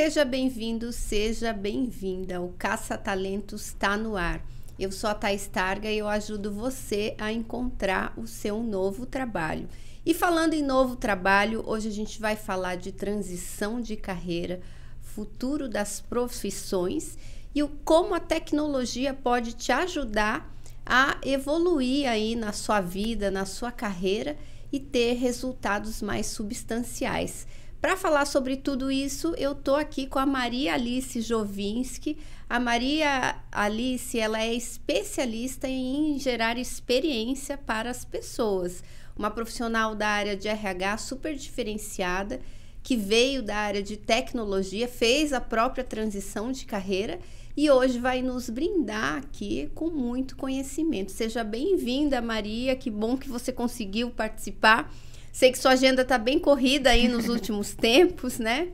Seja bem-vindo, seja bem-vinda. O Caça Talentos está no ar. Eu sou a Thais Targa e eu ajudo você a encontrar o seu novo trabalho. E falando em novo trabalho, hoje a gente vai falar de transição de carreira, futuro das profissões e o como a tecnologia pode te ajudar a evoluir aí na sua vida, na sua carreira e ter resultados mais substanciais. Para falar sobre tudo isso, eu tô aqui com a Maria Alice Jovinski. A Maria Alice, ela é especialista em gerar experiência para as pessoas. Uma profissional da área de RH super diferenciada, que veio da área de tecnologia, fez a própria transição de carreira e hoje vai nos brindar aqui com muito conhecimento. Seja bem-vinda, Maria. Que bom que você conseguiu participar. Sei que sua agenda está bem corrida aí nos últimos tempos, né?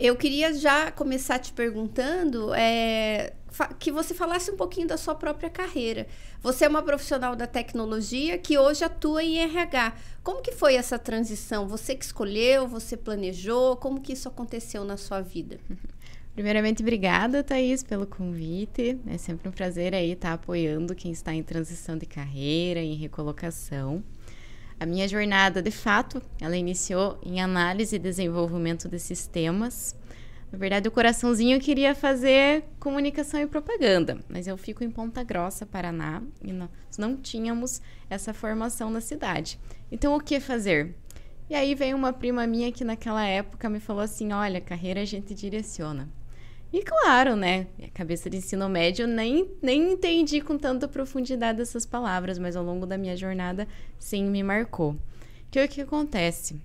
Eu queria já começar te perguntando é, que você falasse um pouquinho da sua própria carreira. Você é uma profissional da tecnologia que hoje atua em RH. Como que foi essa transição? Você que escolheu, você planejou? Como que isso aconteceu na sua vida? Primeiramente, obrigada, Thaís, pelo convite. É sempre um prazer aí estar apoiando quem está em transição de carreira, em recolocação. A minha jornada, de fato, ela iniciou em análise e desenvolvimento de sistemas. Na verdade, o coraçãozinho queria fazer comunicação e propaganda, mas eu fico em Ponta Grossa, Paraná, e nós não tínhamos essa formação na cidade. Então, o que fazer? E aí veio uma prima minha que naquela época me falou assim: olha, carreira a gente direciona. E claro, né? A cabeça de ensino médio nem, nem entendi com tanta profundidade essas palavras, mas ao longo da minha jornada sim me marcou. Que o que acontece?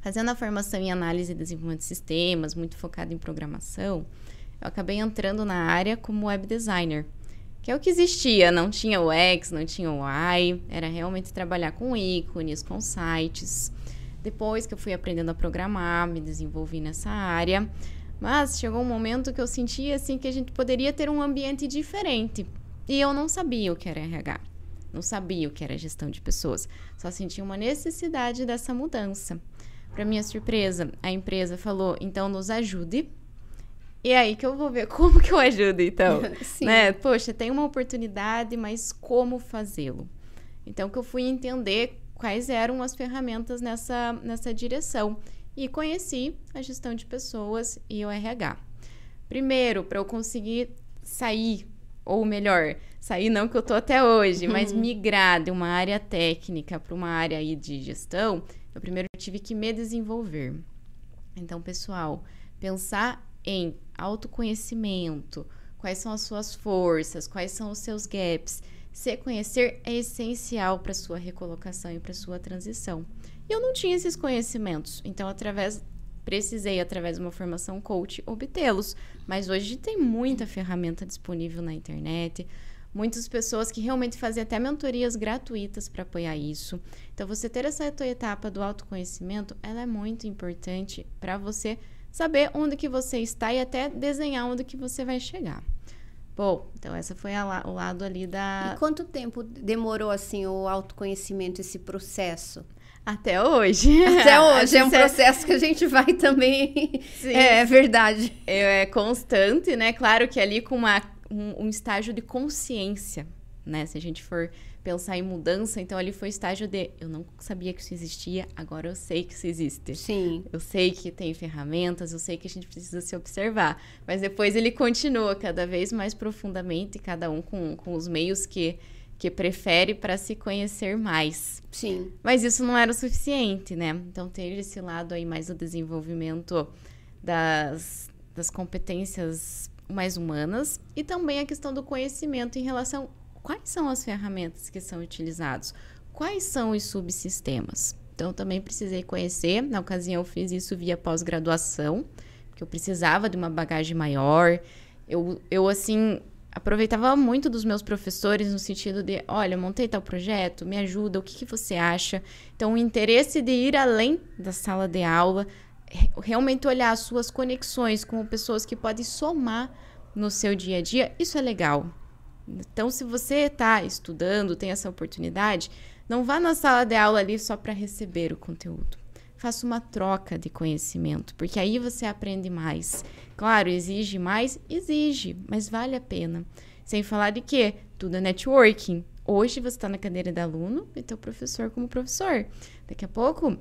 Fazendo a formação em análise e desenvolvimento de sistemas, muito focada em programação, eu acabei entrando na área como web designer, que é o que existia, não tinha o X, não tinha o Y, era realmente trabalhar com ícones, com sites. Depois que eu fui aprendendo a programar, me desenvolvi nessa área, mas chegou um momento que eu sentia assim que a gente poderia ter um ambiente diferente. E eu não sabia o que era RH. Não sabia o que era gestão de pessoas. Só sentia uma necessidade dessa mudança. Para minha surpresa, a empresa falou: "Então nos ajude". E é aí que eu vou ver como que eu ajudo, então. Né? Poxa, tem uma oportunidade, mas como fazê-lo? Então que eu fui entender quais eram as ferramentas nessa, nessa direção e conheci a gestão de pessoas e o RH. Primeiro, para eu conseguir sair, ou melhor, sair não que eu tô até hoje, mas uhum. migrar de uma área técnica para uma área aí de gestão, eu primeiro tive que me desenvolver. Então, pessoal, pensar em autoconhecimento, quais são as suas forças, quais são os seus gaps, se conhecer é essencial para sua recolocação e para sua transição. E eu não tinha esses conhecimentos. Então, através precisei, através de uma formação coach, obtê-los. Mas hoje tem muita ferramenta disponível na internet, muitas pessoas que realmente fazem até mentorias gratuitas para apoiar isso. Então, você ter essa etapa do autoconhecimento, ela é muito importante para você saber onde que você está e até desenhar onde que você vai chegar. Bom, então essa foi a, o lado ali da. E quanto tempo demorou assim o autoconhecimento, esse processo? Até hoje. Até hoje. é um processo que a gente vai também. Sim. É, é verdade. É, constante, né? Claro que ali com uma, um, um, estágio de consciência, né? Se a gente for pensar em mudança, então ali foi o estágio de eu não sabia que isso existia, agora eu sei que isso existe. Sim. Eu sei que tem ferramentas, eu sei que a gente precisa se observar. Mas depois ele continua cada vez mais profundamente, cada um com, com os meios que que prefere para se conhecer mais. Sim. Mas isso não era o suficiente, né? Então, ter esse lado aí mais do desenvolvimento das, das competências mais humanas e também a questão do conhecimento em relação quais são as ferramentas que são utilizadas, quais são os subsistemas. Então, também precisei conhecer. Na ocasião, eu fiz isso via pós-graduação, porque eu precisava de uma bagagem maior. Eu, eu assim, aproveitava muito dos meus professores no sentido de, olha, montei tal projeto, me ajuda, o que, que você acha? Então, o interesse de ir além da sala de aula, realmente olhar as suas conexões com pessoas que podem somar no seu dia a dia, isso é legal. Então, se você está estudando, tem essa oportunidade, não vá na sala de aula ali só para receber o conteúdo. Faça uma troca de conhecimento, porque aí você aprende mais. Claro, exige mais? Exige, mas vale a pena. Sem falar de que tudo é networking. Hoje você está na cadeira de aluno e teu professor como professor. Daqui a pouco,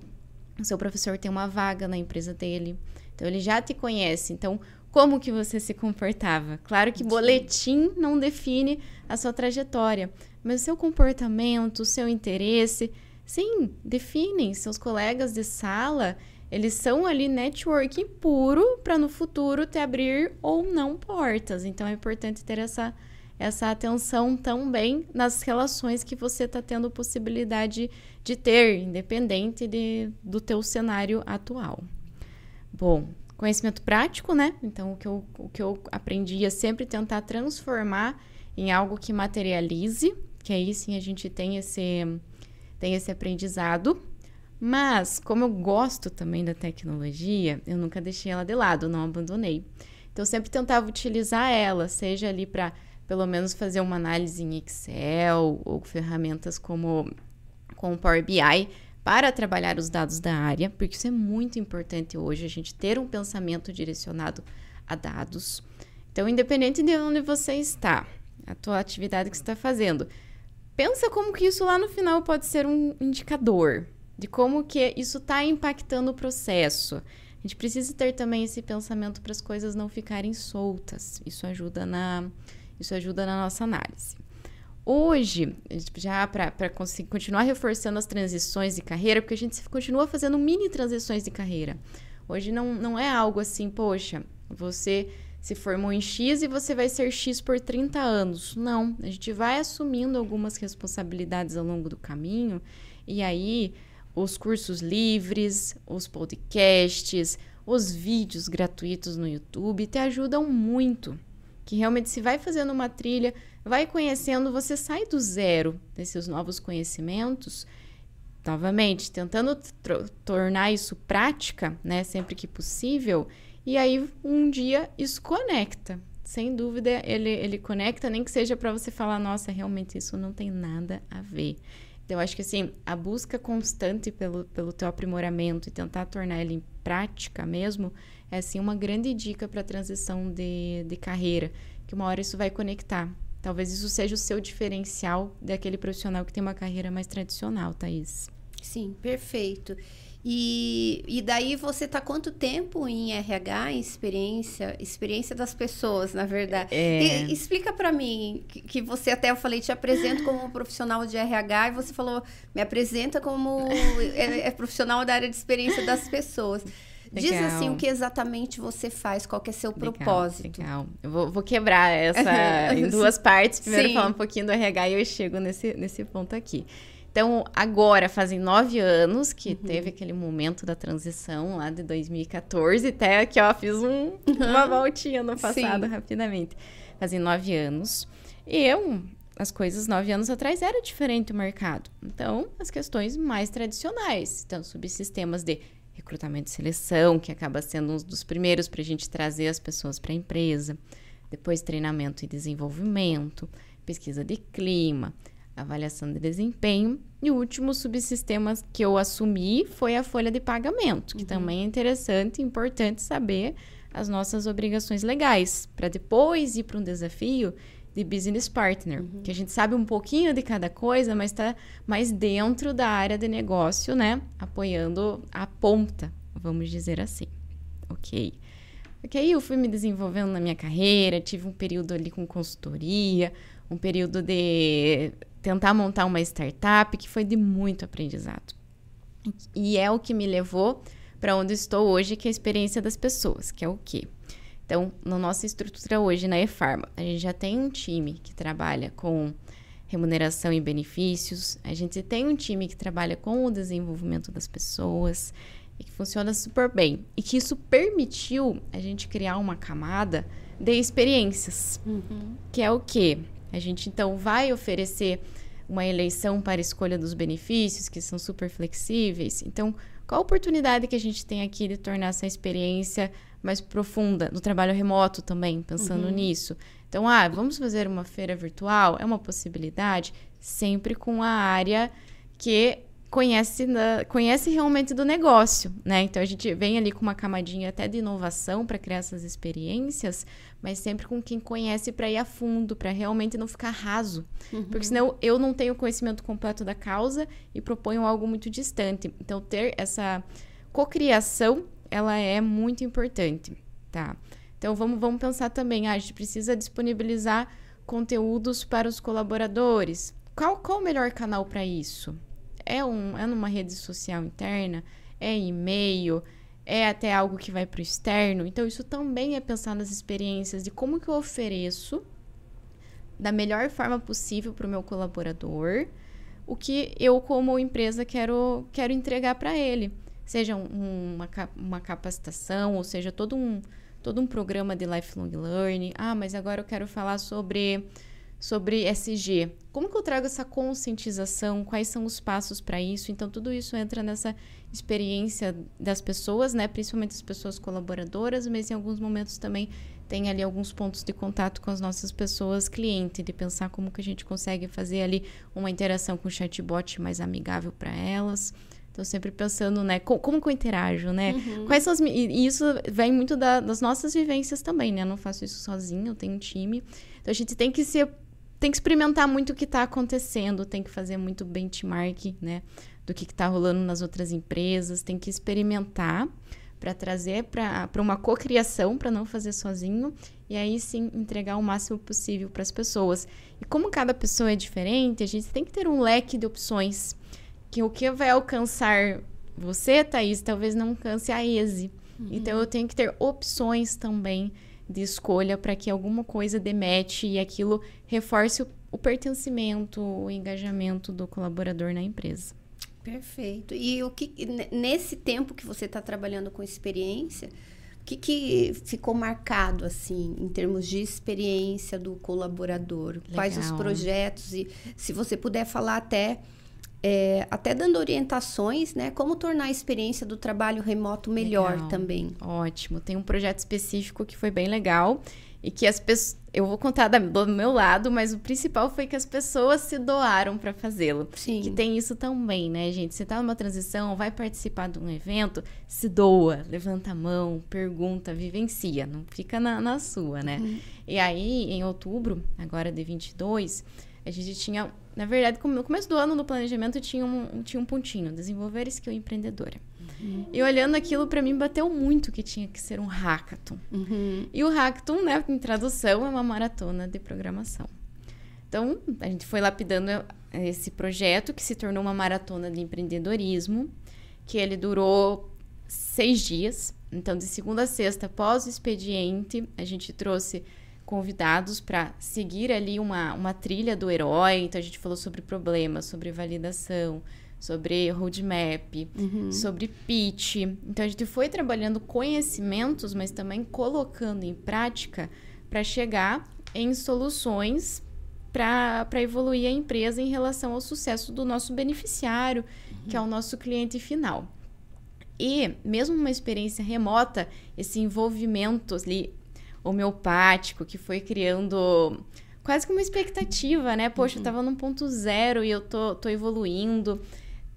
o seu professor tem uma vaga na empresa dele. Então, ele já te conhece. Então, como que você se comportava? Claro que boletim não define a sua trajetória, mas o seu comportamento, o seu interesse, sim, definem. Seus colegas de sala, eles são ali networking puro para no futuro te abrir ou não portas. Então, é importante ter essa essa atenção também nas relações que você está tendo possibilidade de ter, independente de, do teu cenário atual. Bom, conhecimento prático, né? Então, o que, eu, o que eu aprendi é sempre tentar transformar em algo que materialize, que aí sim a gente tem esse, tem esse aprendizado. Mas, como eu gosto também da tecnologia, eu nunca deixei ela de lado, não abandonei. Então, eu sempre tentava utilizar ela, seja ali para pelo menos fazer uma análise em Excel ou ferramentas como, como Power BI para trabalhar os dados da área, porque isso é muito importante hoje, a gente ter um pensamento direcionado a dados. Então, independente de onde você está, a tua atividade que você está fazendo, pensa como que isso lá no final pode ser um indicador de como que isso está impactando o processo. A gente precisa ter também esse pensamento para as coisas não ficarem soltas. Isso ajuda na isso ajuda na nossa análise. Hoje, já para continuar reforçando as transições de carreira, porque a gente continua fazendo mini transições de carreira. Hoje não, não é algo assim, poxa, você se formou em X e você vai ser X por 30 anos. Não, a gente vai assumindo algumas responsabilidades ao longo do caminho e aí os cursos livres, os podcasts, os vídeos gratuitos no YouTube te ajudam muito que realmente se vai fazendo uma trilha, vai conhecendo, você sai do zero desses novos conhecimentos, novamente, tentando tornar isso prática, né, sempre que possível, e aí um dia isso conecta. Sem dúvida, ele, ele conecta, nem que seja para você falar, nossa, realmente isso não tem nada a ver. Então, eu acho que assim, a busca constante pelo, pelo teu aprimoramento e tentar tornar ele em prática mesmo, é assim uma grande dica para a transição de, de carreira, que uma hora isso vai conectar. Talvez isso seja o seu diferencial daquele profissional que tem uma carreira mais tradicional, Thaís. Sim, perfeito. E, e daí você está quanto tempo em RH, em experiência, experiência das pessoas, na verdade? É... E, explica para mim que, que, você até eu falei te apresento como um profissional de RH e você falou me apresenta como é, é profissional da área de experiência das pessoas. Legal. Diz assim o que exatamente você faz, qual que é seu legal, propósito. Legal. Eu vou, vou quebrar essa em duas partes. Primeiro Sim. falar um pouquinho do RH e eu chego nesse, nesse ponto aqui. Então, agora fazem nove anos que uhum. teve aquele momento da transição lá de 2014. Até aqui, ó, fiz um, uma voltinha no passado Sim. rapidamente. Fazem nove anos. E eu, as coisas nove anos atrás era diferente o mercado. Então, as questões mais tradicionais. Então, subsistemas de recrutamento e seleção, que acaba sendo um dos primeiros para a gente trazer as pessoas para a empresa. Depois, treinamento e desenvolvimento, pesquisa de clima, avaliação de desempenho. E o último subsistema que eu assumi foi a folha de pagamento, que uhum. também é interessante e importante saber as nossas obrigações legais, para depois ir para um desafio de business partner, uhum. que a gente sabe um pouquinho de cada coisa, mas está mais dentro da área de negócio, né? Apoiando a ponta, vamos dizer assim. Ok. Porque aí eu fui me desenvolvendo na minha carreira, tive um período ali com consultoria, um período de tentar montar uma startup que foi de muito aprendizado. E é o que me levou para onde estou hoje, que é a experiência das pessoas, que é o quê? Então, na nossa estrutura hoje na eFarma, a gente já tem um time que trabalha com remuneração e benefícios, a gente tem um time que trabalha com o desenvolvimento das pessoas e que funciona super bem. E que isso permitiu a gente criar uma camada de experiências, uhum. que é o quê? A gente então vai oferecer uma eleição para escolha dos benefícios, que são super flexíveis. Então, qual a oportunidade que a gente tem aqui de tornar essa experiência mais profunda, no trabalho remoto também, pensando uhum. nisso. Então, ah, vamos fazer uma feira virtual? É uma possibilidade, sempre com a área que conhece, na, conhece realmente do negócio, né? Então a gente vem ali com uma camadinha até de inovação para criar essas experiências, mas sempre com quem conhece para ir a fundo, para realmente não ficar raso. Uhum. Porque senão eu não tenho conhecimento completo da causa e proponho algo muito distante. Então ter essa cocriação, ela é muito importante, tá? Então vamos, vamos pensar também, ah, a gente precisa disponibilizar conteúdos para os colaboradores. Qual, qual o melhor canal para isso? É, um, é numa rede social interna? É e-mail? É até algo que vai para o externo? Então, isso também é pensar nas experiências de como que eu ofereço da melhor forma possível para o meu colaborador o que eu, como empresa, quero, quero entregar para ele. Seja um, uma, uma capacitação, ou seja, todo um, todo um programa de lifelong learning. Ah, mas agora eu quero falar sobre sobre SG. Como que eu trago essa conscientização? Quais são os passos para isso? Então, tudo isso entra nessa experiência das pessoas, né? Principalmente as pessoas colaboradoras, mas em alguns momentos também tem ali alguns pontos de contato com as nossas pessoas clientes, de pensar como que a gente consegue fazer ali uma interação com o chatbot mais amigável para elas. Então, sempre pensando, né, como, como que eu interajo, né? Uhum. Quais são as... E isso vem muito da, das nossas vivências também, né? Eu não faço isso sozinho, eu tenho um time. Então, a gente tem que se tem que experimentar muito o que está acontecendo, tem que fazer muito benchmark, né, do que está rolando nas outras empresas, tem que experimentar para trazer para uma cocriação, para não fazer sozinho, e aí sim entregar o máximo possível para as pessoas. E como cada pessoa é diferente, a gente tem que ter um leque de opções, que o que vai alcançar você, Thaís, talvez não alcance a ESE. Uhum. Então eu tenho que ter opções também de escolha para que alguma coisa demete e aquilo reforce o, o pertencimento, o engajamento do colaborador na empresa. Perfeito. E o que nesse tempo que você está trabalhando com experiência, o que, que ficou marcado assim em termos de experiência do colaborador? Legal. Quais os projetos e se você puder falar até é, até dando orientações, né? Como tornar a experiência do trabalho remoto melhor legal. também. Ótimo. Tem um projeto específico que foi bem legal e que as pessoas. Eu vou contar do meu lado, mas o principal foi que as pessoas se doaram para fazê-lo. Sim. Que tem isso também, né, gente? Você tá numa transição, vai participar de um evento, se doa, levanta a mão, pergunta, vivencia, não fica na, na sua, né? Uhum. E aí, em outubro, agora de 22, a gente tinha na verdade, no começo do ano, no planejamento, tinha um, tinha um pontinho, desenvolver skill empreendedora. Uhum. E olhando aquilo, para mim, bateu muito que tinha que ser um hackathon. Uhum. E o hackathon, né, em tradução, é uma maratona de programação. Então, a gente foi lapidando esse projeto, que se tornou uma maratona de empreendedorismo, que ele durou seis dias. Então, de segunda a sexta, após o expediente, a gente trouxe convidados para seguir ali uma, uma trilha do herói. Então, a gente falou sobre problemas, sobre validação, sobre roadmap, uhum. sobre pitch. Então, a gente foi trabalhando conhecimentos, mas também colocando em prática para chegar em soluções para evoluir a empresa em relação ao sucesso do nosso beneficiário, uhum. que é o nosso cliente final. E, mesmo uma experiência remota, esse envolvimento ali homeopático que foi criando quase que uma expectativa, né? Poxa, uhum. eu tava num ponto zero e eu tô, tô evoluindo.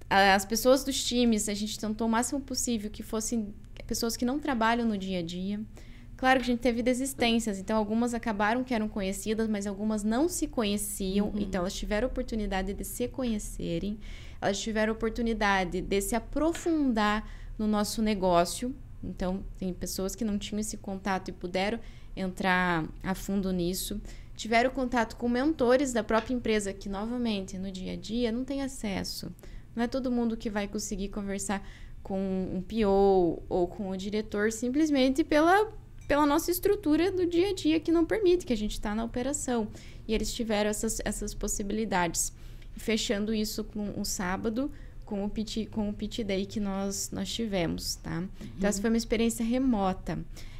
As pessoas dos times, a gente tentou o máximo possível que fossem pessoas que não trabalham no dia a dia. Claro que a gente teve desistências, então algumas acabaram que eram conhecidas, mas algumas não se conheciam, uhum. então elas tiveram oportunidade de se conhecerem, elas tiveram oportunidade de se aprofundar no nosso negócio, então, tem pessoas que não tinham esse contato e puderam entrar a fundo nisso. Tiveram contato com mentores da própria empresa, que, novamente, no dia a dia, não tem acesso. Não é todo mundo que vai conseguir conversar com um PO ou com o diretor simplesmente pela, pela nossa estrutura do dia a dia que não permite que a gente está na operação. E eles tiveram essas, essas possibilidades. fechando isso com um sábado, com o pitch, com o pitch day que nós, nós tivemos, tá? Uhum. Então, essa foi uma experiência remota.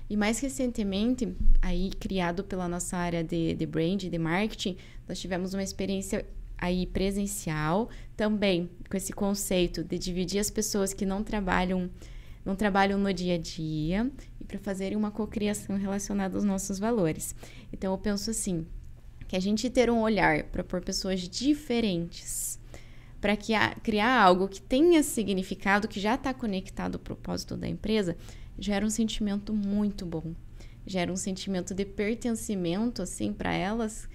E mais recentemente, aí criado pela nossa área de, de brand, de marketing, nós tivemos uma experiência aí presencial, também com esse conceito de dividir as pessoas que não trabalham não trabalham no dia a dia e para fazerem uma cocriação relacionada aos nossos valores. Então eu penso assim, que a gente ter um olhar para pôr pessoas diferentes para criar algo que tenha significado, que já está conectado ao propósito da empresa, gera um sentimento muito bom. Gera um sentimento de pertencimento, assim, para elas.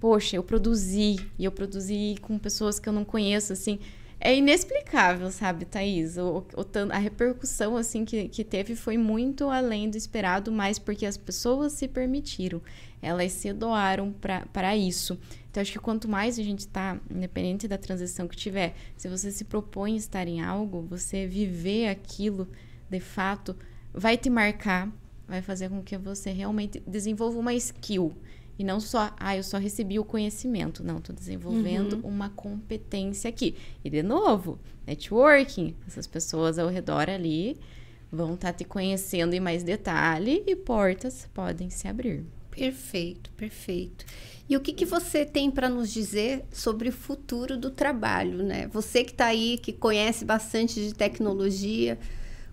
Poxa, eu produzi, e eu produzi com pessoas que eu não conheço, assim é inexplicável, sabe, Thaís? O, o, a repercussão, assim, que, que teve foi muito além do esperado, mas porque as pessoas se permitiram, elas se doaram para isso. Então, acho que quanto mais a gente está, independente da transição que tiver, se você se propõe estar em algo, você viver aquilo de fato, vai te marcar, vai fazer com que você realmente desenvolva uma skill. E não só, ah, eu só recebi o conhecimento. Não, estou desenvolvendo uhum. uma competência aqui. E, de novo, networking. Essas pessoas ao redor ali vão estar tá te conhecendo em mais detalhe e portas podem se abrir. Perfeito, perfeito. E o que, que você tem para nos dizer sobre o futuro do trabalho, né? Você que está aí, que conhece bastante de tecnologia,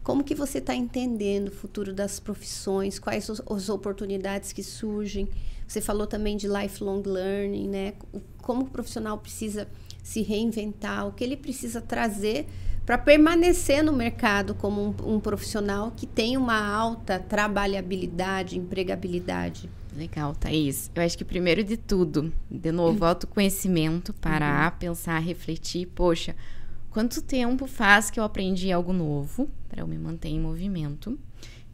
como que você está entendendo o futuro das profissões? Quais as oportunidades que surgem? Você falou também de lifelong learning, né? Como o profissional precisa se reinventar, o que ele precisa trazer para permanecer no mercado como um, um, profissional que tem uma alta trabalhabilidade, empregabilidade. Legal, Thaís. Eu acho que primeiro de tudo, de novo, uhum. autoconhecimento, parar, uhum. pensar, refletir, poxa, quanto tempo faz que eu aprendi algo novo para eu me manter em movimento?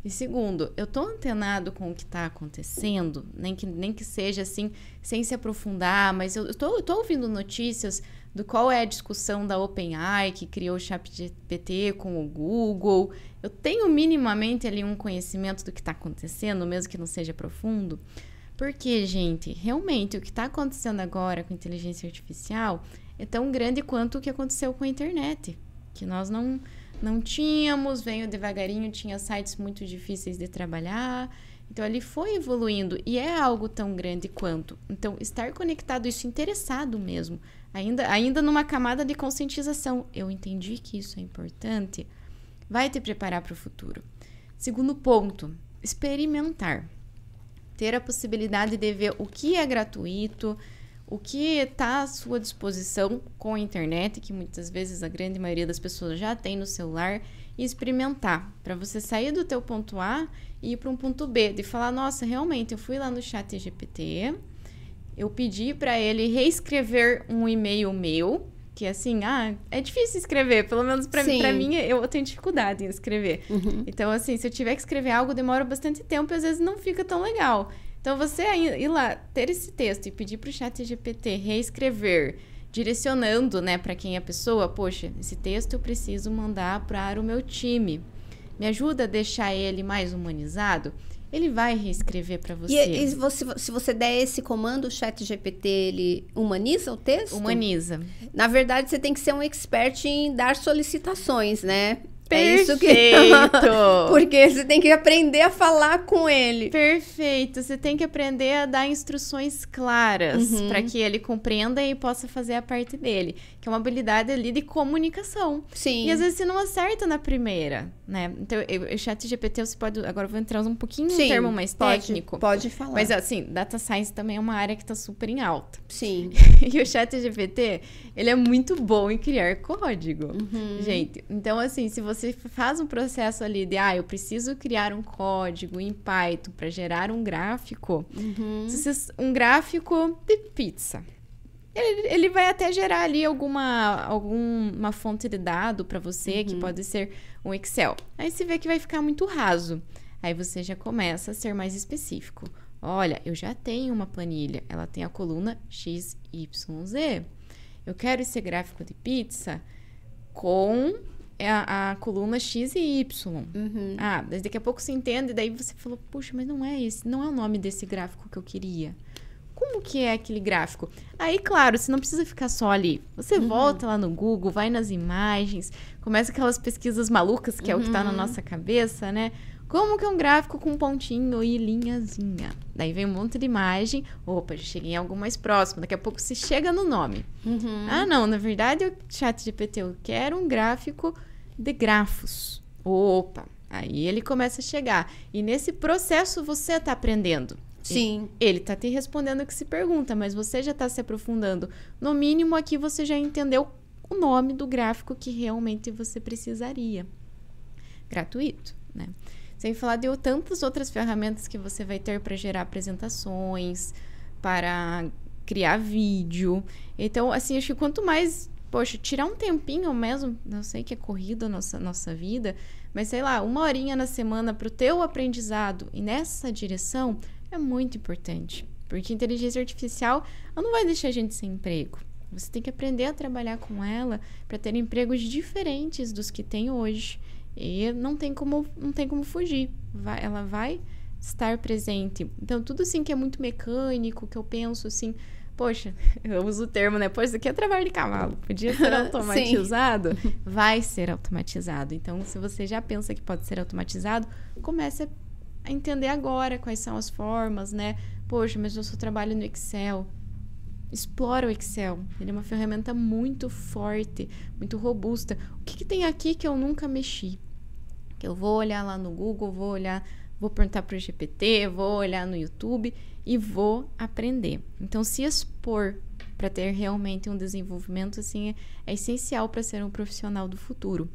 E segundo, eu tô antenado com o que está acontecendo, nem que, nem que seja assim, sem se aprofundar, mas eu, tô ouvindo notícias do qual é a discussão da OpenAI, que criou o ChatGPT com o Google. Eu tenho minimamente ali um conhecimento do que está acontecendo, mesmo que não seja profundo. Porque, gente, realmente o que está acontecendo agora com inteligência artificial é tão grande quanto o que aconteceu com a internet, que nós não não tínhamos, veio devagarinho, tinha sites muito difíceis de trabalhar. Então ele foi evoluindo e é algo tão grande quanto. Então estar conectado isso interessado mesmo, ainda ainda numa camada de conscientização. Eu entendi que isso é importante. Vai te preparar para o futuro. Segundo ponto, experimentar. Ter a possibilidade de ver o que é gratuito, o que está à sua disposição com a internet, que muitas vezes a grande maioria das pessoas já tem no celular, e experimentar, para você sair do teu ponto A e ir para um ponto B, de falar, nossa, realmente, eu fui lá no chat GPT, eu pedi para ele reescrever um e-mail meu, que assim, ah, é difícil escrever, pelo menos para mim, eu tenho dificuldade em escrever. Uhum. Então, assim, se eu tiver que escrever algo, demora bastante tempo e às vezes não fica tão legal. Então, você ir lá, ter esse texto e pedir para o chat GPT reescrever, direcionando, né, para quem é a pessoa, poxa, esse texto eu preciso mandar para o meu time. Me ajuda a deixar ele mais humanizado? Ele vai reescrever para você. E, e você, se você der esse comando, o chat GPT, ele humaniza o texto? Humaniza. Na verdade, você tem que ser um expert em dar solicitações, né? Perfeito. É isso que. Porque você tem que aprender a falar com ele. Perfeito. Você tem que aprender a dar instruções claras uhum. para que ele compreenda e possa fazer a parte dele. Que é uma habilidade ali de comunicação. Sim. E às vezes você não acerta na primeira, né? Então, o chat GPT, você pode. Agora eu vou entrar um pouquinho Sim, no termo mais pode, técnico. Pode falar. Mas assim, data science também é uma área que está super em alta. Sim. e o chat GPT, ele é muito bom em criar código. Uhum. Gente, então assim, se você faz um processo ali de, ah, eu preciso criar um código em Python para gerar um gráfico, uhum. um gráfico de pizza. Ele, ele, vai até gerar ali alguma, alguma fonte de dado para você, uhum. que pode ser um Excel. Aí você vê que vai ficar muito raso. Aí você já começa a ser mais específico. Olha, eu já tenho uma planilha, ela tem a coluna X, Y, Z. Eu quero esse gráfico de pizza com a, a coluna X e Y. Uhum. Ah, daqui a pouco se entende, daí você falou, puxa, mas não é esse, não é o nome desse gráfico que eu queria. Como que é aquele gráfico? Aí, claro, você não precisa ficar só ali. Você uhum. volta lá no Google, vai nas imagens, começa aquelas pesquisas malucas, que uhum. é o que está na uhum. nossa cabeça, né? Como que é um gráfico com pontinho e linhazinha? Daí vem um monte de imagem. Opa, já cheguei em algo mais próximo. Daqui a pouco se chega no nome. Uhum. Ah, não, na verdade, o chat GPT, eu quero um gráfico de grafos. Opa, aí ele começa a chegar. E nesse processo você está aprendendo. Sim. Ele está te respondendo o que se pergunta, mas você já está se aprofundando. No mínimo, aqui você já entendeu o nome do gráfico que realmente você precisaria. Gratuito, né? Sem falar de tantas outras ferramentas que você vai ter para gerar apresentações, para criar vídeo. Então, assim, acho que quanto mais, poxa, tirar um tempinho mesmo, não sei que é corrida a nossa, nossa vida, mas sei lá, uma horinha na semana para o teu aprendizado e nessa direção é muito importante. Porque inteligência artificial não vai deixar a gente sem emprego. Você tem que aprender a trabalhar com ela para ter empregos diferentes dos que tem hoje. E não tem como, não tem como fugir. Vai, ela vai estar presente. Então, tudo assim que é muito mecânico, que eu penso assim, poxa, eu uso o termo, né? Pois isso aqui é trabalho de cavalo. Podia ser automatizado? vai ser automatizado. Então, se você já pensa que pode ser automatizado, comece a entender agora quais são as formas, né? Poxa, mas eu só trabalho no Excel. Explora o Excel. Ele é uma ferramenta muito forte, muito robusta. O que, que tem aqui que eu nunca mexi? Que eu vou olhar lá no Google, vou olhar, vou perguntar para o GPT, vou olhar no YouTube e vou aprender. Então, se expor para ter realmente um desenvolvimento assim é, é essencial para ser um profissional do futuro.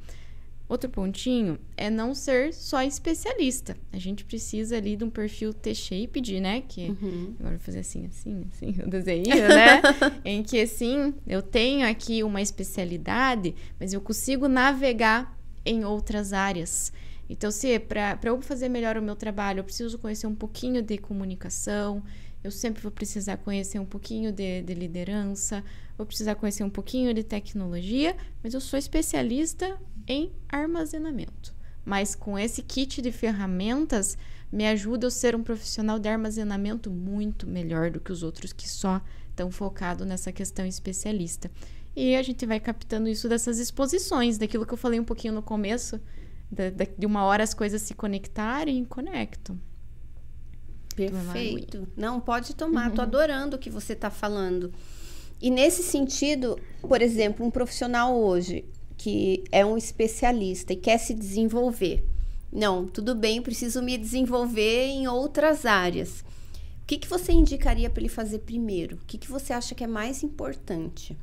Outro pontinho é não ser só especialista. A gente precisa ali de um perfil T-shaped, né? Que uhum. agora vou fazer assim, assim, assim, o desenho, né? em que assim, eu tenho aqui uma especialidade, mas eu consigo navegar em outras áreas. Então, se para eu fazer melhor o meu trabalho, eu preciso conhecer um pouquinho de comunicação, eu sempre vou precisar conhecer um pouquinho de, de liderança, vou precisar conhecer um pouquinho de tecnologia, mas eu sou especialista em armazenamento. Mas com esse kit de ferramentas, me ajuda a ser um profissional de armazenamento muito melhor do que os outros que só estão focados nessa questão especialista. E a gente vai captando isso dessas exposições, daquilo que eu falei um pouquinho no começo, de, uma hora as coisas se conectarem e conectam. Perfeito. Não, pode tomar. Uhum. Tô adorando o que você está falando. E nesse sentido, por exemplo, um profissional hoje que é um especialista e quer se desenvolver. Não, tudo bem, preciso me desenvolver em outras áreas. O que, que você indicaria para ele fazer primeiro? O que, que você acha que é mais importante?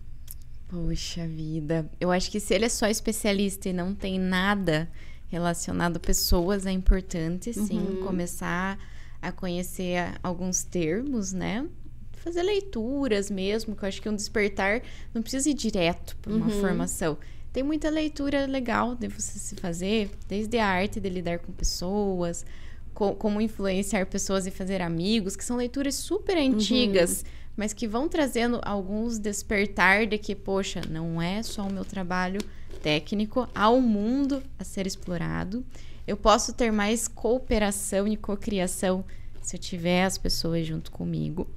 Poxa vida, eu acho que se ele é só especialista e não tem nada relacionado a pessoas, é importante, sim, uhum. começar a conhecer alguns termos, né? Fazer leituras mesmo, que eu acho que um despertar não precisa ir direto para uma uhum. formação. Tem muita leitura legal de você se fazer, desde a arte de lidar com pessoas, co como influenciar pessoas e fazer amigos, que são leituras super antigas, uhum. mas que vão trazendo alguns despertar de que, poxa, não é só o meu trabalho técnico, há um mundo a ser explorado. Eu posso ter mais cooperação e cocriação se eu tiver as pessoas junto comigo.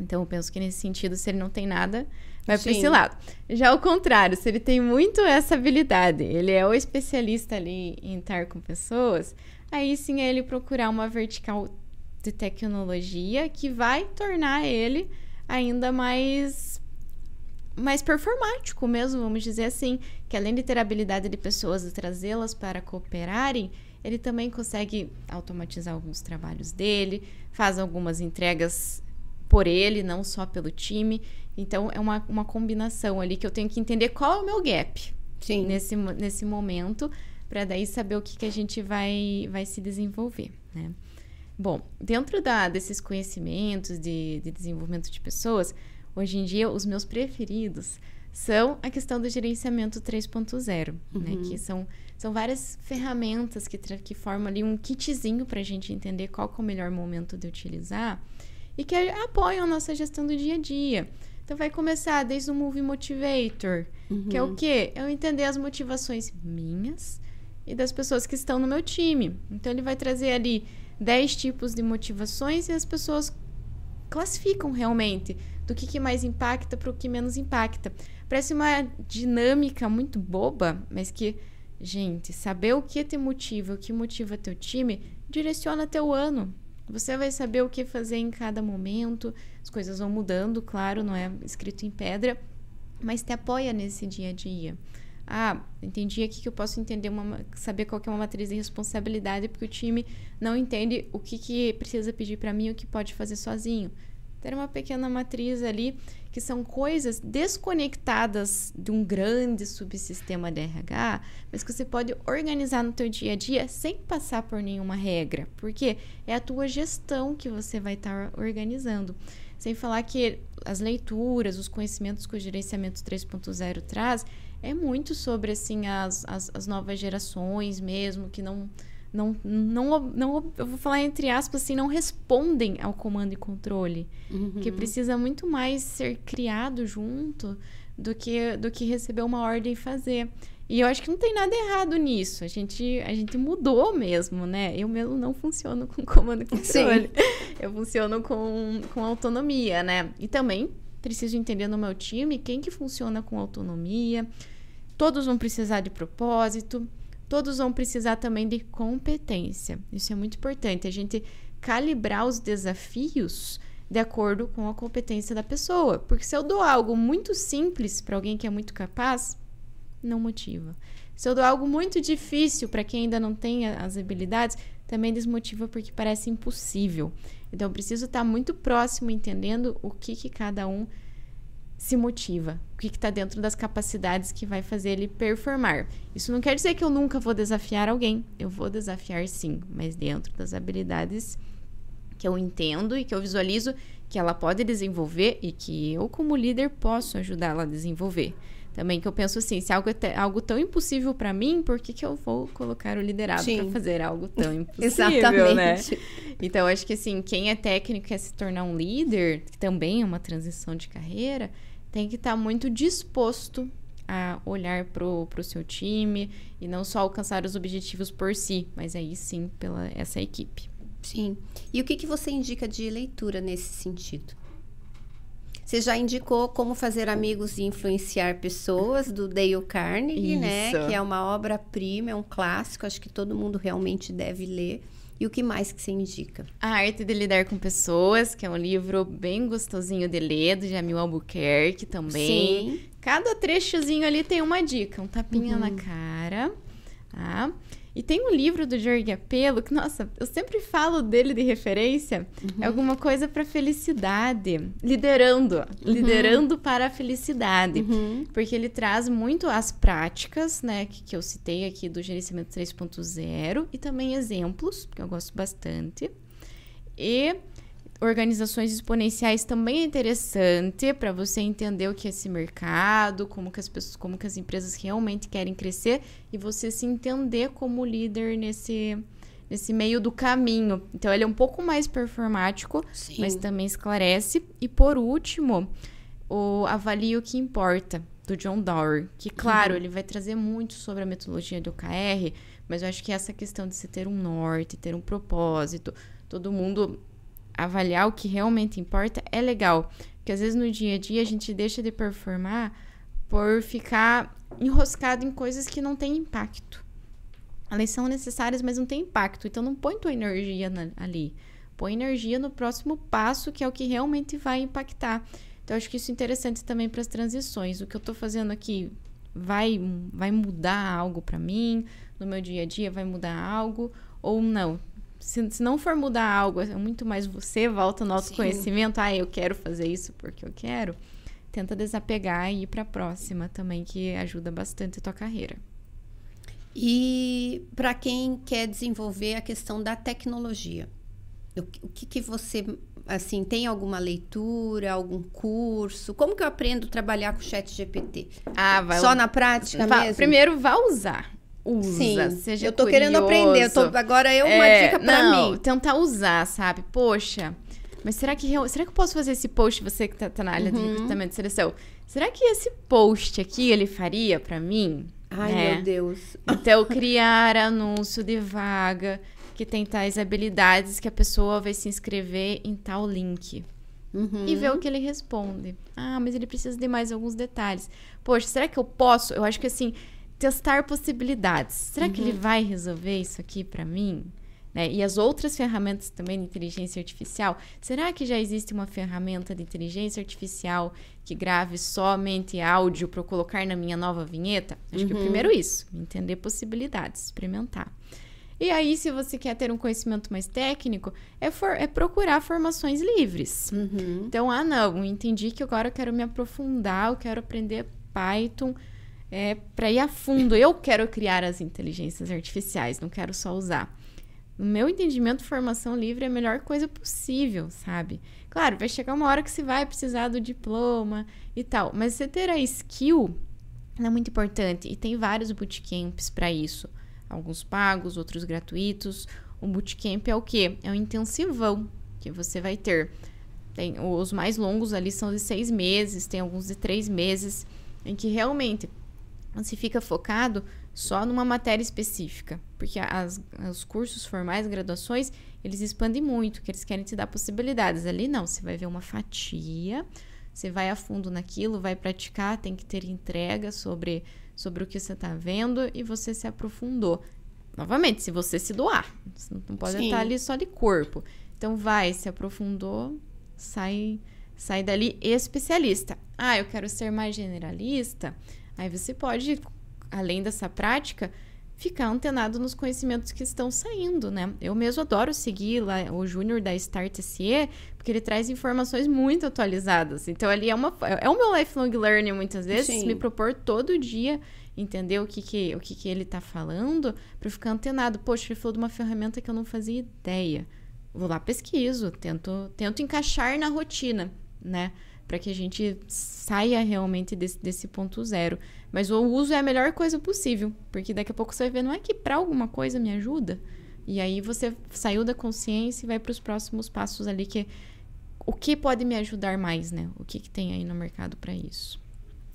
Então, eu penso que nesse sentido, se ele não tem nada, vai para esse lado. Já ao contrário, se ele tem muito essa habilidade, ele é o especialista ali em estar com pessoas, aí sim é ele procurar uma vertical de tecnologia que vai tornar ele ainda mais mais performático mesmo, vamos dizer assim, que além de ter a habilidade de pessoas e trazê-las para cooperarem, ele também consegue automatizar alguns trabalhos dele, faz algumas entregas por ele, não só pelo time. Então, é uma, uma combinação ali que eu tenho que entender qual é o meu gap Sim. Nesse, nesse momento, para daí saber o que, que a gente vai, vai se desenvolver, né? Bom, dentro da, desses conhecimentos de, de desenvolvimento de pessoas, Hoje em dia, os meus preferidos são a questão do gerenciamento 3.0, uhum. né? Que são, são várias ferramentas que, que formam ali um kitzinho para a gente entender qual é o melhor momento de utilizar e que apoiam a nossa gestão do dia a dia. Então, vai começar desde o Movie Motivator, uhum. que é o uhum. quê? Eu entender as motivações minhas e das pessoas que estão no meu time. Então, ele vai trazer ali 10 tipos de motivações e as pessoas classificam realmente do que, que mais impacta para o que menos impacta. Parece uma dinâmica muito boba, mas que, gente, saber o que te motiva, o que motiva teu time, direciona teu ano. Você vai saber o que fazer em cada momento. As coisas vão mudando, claro, não é escrito em pedra, mas te apoia nesse dia a dia. Ah, entendi aqui que eu posso entender uma, saber qual é uma matriz de responsabilidade, porque o time não entende o que, que precisa pedir para mim o que pode fazer sozinho. Ter uma pequena matriz ali que são coisas desconectadas de um grande subsistema de RH, mas que você pode organizar no teu dia a dia sem passar por nenhuma regra, porque é a tua gestão que você vai estar tá organizando. Sem falar que as leituras, os conhecimentos que o gerenciamento 3.0 traz, é muito sobre assim as, as, as novas gerações mesmo, que não não, não, não, eu vou falar entre aspas assim, não respondem ao comando e controle. Uhum. Que precisa muito mais ser criado junto do que, do que receber uma ordem e fazer. E eu acho que não tem nada errado nisso. A gente, a gente mudou mesmo, né? Eu mesmo não funciono com comando e controle. Sim. Eu funciono com, com autonomia, né? E também preciso entender no meu time quem que funciona com autonomia. Todos vão precisar de propósito todos vão precisar também de competência. Isso é muito importante, a gente calibrar os desafios de acordo com a competência da pessoa. Porque se eu dou algo muito simples para alguém que é muito capaz, não motiva. Se eu dou algo muito difícil para quem ainda não tem as habilidades, também desmotiva porque parece impossível. Então, eu preciso estar muito próximo, entendendo o que, que cada um se motiva, o que está dentro das capacidades que vai fazer ele performar. Isso não quer dizer que eu nunca vou desafiar alguém, eu vou desafiar sim, mas dentro das habilidades que eu entendo e que eu visualizo que ela pode desenvolver e que eu, como líder, posso ajudá-la a desenvolver. Também que eu penso assim, se algo é algo tão impossível para mim, por que, que eu vou colocar o liderado para fazer algo tão impossível, né? Exatamente. né? Então, acho que assim, quem é técnico e quer se tornar um líder, que também é uma transição de carreira, tem que estar tá muito disposto a olhar pro, pro seu time e não só alcançar os objetivos por si, mas aí sim pela essa equipe. Sim. E o que, que você indica de leitura nesse sentido? Você já indicou Como Fazer Amigos e Influenciar Pessoas, do Dale Carnegie, né? Isso. né? Que é uma obra-prima, é um clássico, acho que todo mundo realmente deve ler. E o que mais que você indica? A Arte de Lidar com Pessoas, que é um livro bem gostosinho de ler, do Jamil Albuquerque também. Sim. Cada trechozinho ali tem uma dica, um tapinha uhum. na cara, tá? E tem um livro do Jorge Apelo que, nossa, eu sempre falo dele de referência. Uhum. É alguma coisa para felicidade. Liderando. Uhum. Liderando para a felicidade. Uhum. Porque ele traz muito as práticas, né, que, que eu citei aqui do gerenciamento 3.0 e também exemplos, que eu gosto bastante. E organizações exponenciais também é interessante para você entender o que é esse mercado, como que as pessoas, como que as empresas realmente querem crescer e você se entender como líder nesse nesse meio do caminho. Então ele é um pouco mais performático, Sim. mas também esclarece. E por último, o avalie o que importa do John Doerr, que claro, uhum. ele vai trazer muito sobre a metodologia do OKR, mas eu acho que essa questão de você ter um norte, ter um propósito, todo mundo avaliar o que realmente importa é legal. Porque às vezes no dia a dia a gente deixa de performar por ficar enroscado em coisas que não têm impacto. Elas são necessárias, mas não têm impacto. Então não põe tua energia na, ali. Põe energia no próximo passo, que é o que realmente vai impactar. Então acho que isso é interessante também para as transições. O que eu estou fazendo aqui vai, vai mudar algo para mim? No meu dia a dia vai mudar algo? Ou não? Se, se não for mudar algo, é muito mais você, volta ao nosso Sim. conhecimento. Ah, eu quero fazer isso porque eu quero. Tenta desapegar e ir para a próxima também, que ajuda bastante a tua carreira. E para quem quer desenvolver a questão da tecnologia, o, que, que você assim tem alguma leitura, algum curso? Como que eu aprendo a trabalhar com o Chat GPT? Ah, vai só na prática vá, mesmo. Primeiro, vá usar usa, Sim, seja eu tô curioso. querendo aprender. Eu tô, agora é uma é, dica pra não, mim. Tentar usar, sabe? Poxa, mas será que, será que eu posso fazer esse post, você que tá, tá na área uhum. de recrutamento de seleção? Será que esse post aqui ele faria para mim? Ai, é. meu Deus. Então, criar anúncio de vaga que tem tais habilidades que a pessoa vai se inscrever em tal link. Uhum. E ver o que ele responde. Ah, mas ele precisa de mais alguns detalhes. Poxa, será que eu posso? Eu acho que assim, testar possibilidades. Será uhum. que ele uhum. vai resolver isso aqui para mim? Né? E as outras ferramentas também de inteligência artificial. Será que já existe uma ferramenta de inteligência artificial que grave somente áudio para eu colocar na minha nova vinheta? Acho uhum. que primeiro isso, entender possibilidades, experimentar. E aí, se você quer ter um conhecimento mais técnico, é, for, é procurar formações livres. Uhum. Então, ah, não, entendi que agora eu quero me aprofundar, eu quero aprender Python é, para ir a fundo. Eu quero criar as inteligências artificiais, não quero só usar. No meu entendimento, formação livre é a melhor coisa possível, sabe? Claro, vai chegar uma hora que você vai precisar do diploma e tal, mas você ter a skill é muito importante e tem vários bootcamps para isso. Alguns pagos, outros gratuitos. O bootcamp é o quê? É um intensivão que você vai ter. Tem, os mais longos ali são de seis meses, tem alguns de três meses, em que realmente você fica focado só numa matéria específica, porque as, os cursos formais, graduações, eles expandem muito, que eles querem te dar possibilidades. Ali não, você vai ver uma fatia, você vai a fundo naquilo, vai praticar, tem que ter entrega sobre, sobre o que você está vendo e você se aprofundou. Novamente, se você se doar, você não pode Sim. estar ali só de corpo. Então vai, se aprofundou, sai, sai dali especialista. Ah, eu quero ser mais generalista. Aí você pode além dessa prática, ficar antenado nos conhecimentos que estão saindo, né? Eu mesmo adoro seguir lá o Júnior da Start SE, porque ele traz informações muito atualizadas. Então, ali é, uma, é o meu lifelong learning, muitas vezes, Sim. me propor todo dia entender o que, que, o que, que ele está falando, para ficar antenado. Poxa, ele falou de uma ferramenta que eu não fazia ideia. Vou lá, pesquiso, tento, tento encaixar na rotina, né? Para que a gente saia realmente desse, desse ponto zero. Mas o uso é a melhor coisa possível, porque daqui a pouco você vai ver, não é que para alguma coisa me ajuda? E aí você saiu da consciência e vai para os próximos passos ali, que é o que pode me ajudar mais, né? O que, que tem aí no mercado para isso.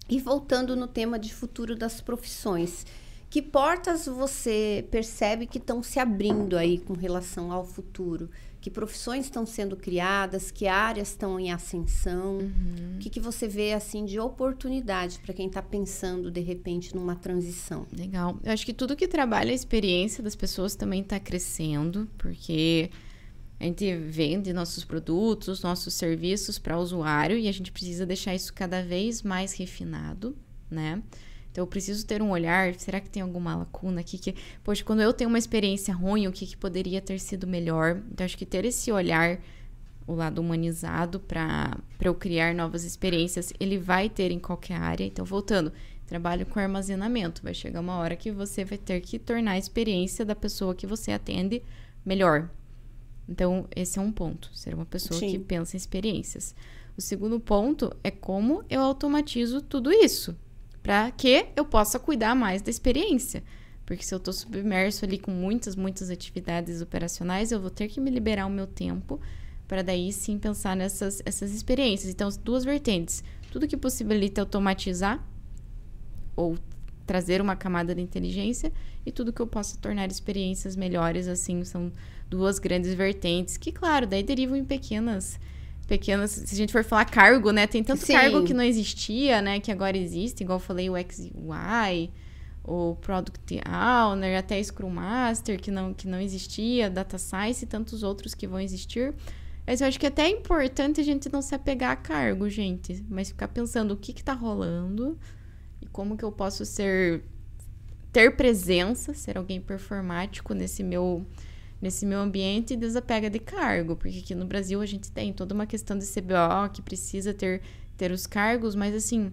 E voltando no tema de futuro das profissões, que portas você percebe que estão se abrindo aí com relação ao futuro? Que profissões estão sendo criadas, que áreas estão em ascensão, uhum. o que, que você vê assim de oportunidade para quem está pensando de repente numa transição? Legal. Eu acho que tudo que trabalha a experiência das pessoas também está crescendo, porque a gente vende nossos produtos, nossos serviços para o usuário e a gente precisa deixar isso cada vez mais refinado, né? Então, eu preciso ter um olhar. Será que tem alguma lacuna aqui? Que, poxa, quando eu tenho uma experiência ruim, o que, que poderia ter sido melhor? Então, acho que ter esse olhar, o lado humanizado, para eu criar novas experiências, ele vai ter em qualquer área. Então, voltando, trabalho com armazenamento. Vai chegar uma hora que você vai ter que tornar a experiência da pessoa que você atende melhor. Então, esse é um ponto. Ser uma pessoa Sim. que pensa em experiências. O segundo ponto é como eu automatizo tudo isso para que eu possa cuidar mais da experiência. Porque se eu estou submerso ali com muitas, muitas atividades operacionais, eu vou ter que me liberar o meu tempo para daí sim pensar nessas essas experiências. Então, duas vertentes. Tudo que possibilita automatizar ou trazer uma camada de inteligência e tudo que eu possa tornar experiências melhores, assim, são duas grandes vertentes que, claro, daí derivam em pequenas pequenas. Se a gente for falar cargo, né? Tem tanto Sim. cargo que não existia, né? Que agora existe, igual eu falei, o XY, o Product Owner, até Scrum Master, que não, que não existia, Data Science e tantos outros que vão existir. Mas eu acho que é até é importante a gente não se apegar a cargo, gente. Mas ficar pensando o que, que tá rolando e como que eu posso ser. ter presença, ser alguém performático nesse meu nesse meu ambiente desapega de cargo, porque aqui no Brasil a gente tem toda uma questão de CBO que precisa ter, ter os cargos, mas assim,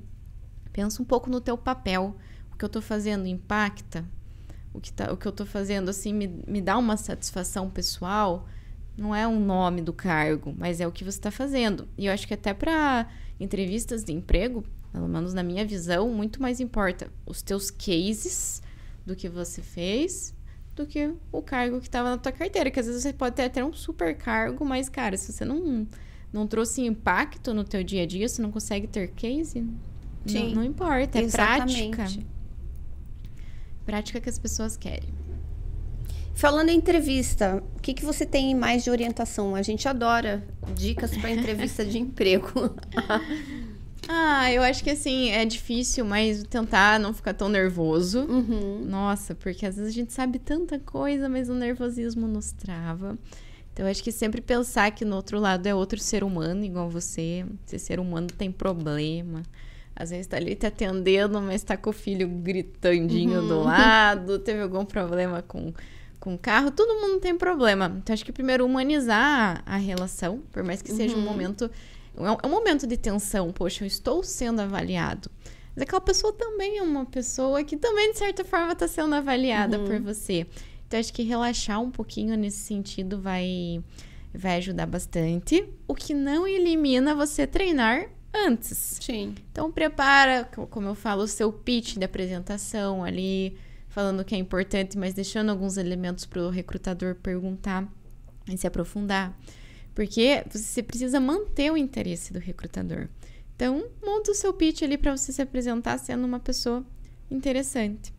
pensa um pouco no teu papel. O que eu estou fazendo impacta? O que, tá, o que eu estou fazendo, assim, me, me dá uma satisfação pessoal? Não é um nome do cargo, mas é o que você está fazendo. E eu acho que até para entrevistas de emprego, pelo menos na minha visão, muito mais importa os teus cases do que você fez do que o cargo que estava na tua carteira. Que às vezes você pode ter até um super cargo, mas, cara, se você não, não trouxe impacto no teu dia a dia, você não consegue ter case, Sim, não, não importa. É exatamente. prática. Prática que as pessoas querem. Falando em entrevista, o que, que você tem mais de orientação? A gente adora dicas para entrevista de emprego. Ah, eu acho que assim, é difícil, mas tentar não ficar tão nervoso. Uhum. Nossa, porque às vezes a gente sabe tanta coisa, mas o nervosismo nos trava. Então, eu acho que sempre pensar que no outro lado é outro ser humano, igual você. Esse ser humano tem problema. Às vezes tá ali te atendendo, mas tá com o filho gritandinho Uhum. do lado, teve algum problema com, com o carro. Todo mundo tem problema. Então, acho que primeiro humanizar a relação, por mais que seja um Uhum. momento. É um, é um momento de tensão. Poxa, eu estou sendo avaliado. Mas aquela pessoa também é uma pessoa que também, de certa forma, está sendo avaliada Uhum. por você. Então, acho que relaxar um pouquinho nesse sentido vai, vai ajudar bastante. O que não elimina você treinar antes. Sim. Então, prepara, co- como eu falo, o seu pitch de apresentação ali, falando o que é importante, mas deixando alguns elementos para o recrutador perguntar e se aprofundar. Porque você precisa manter o interesse do recrutador. Então, monta o seu pitch ali para você se apresentar sendo uma pessoa interessante.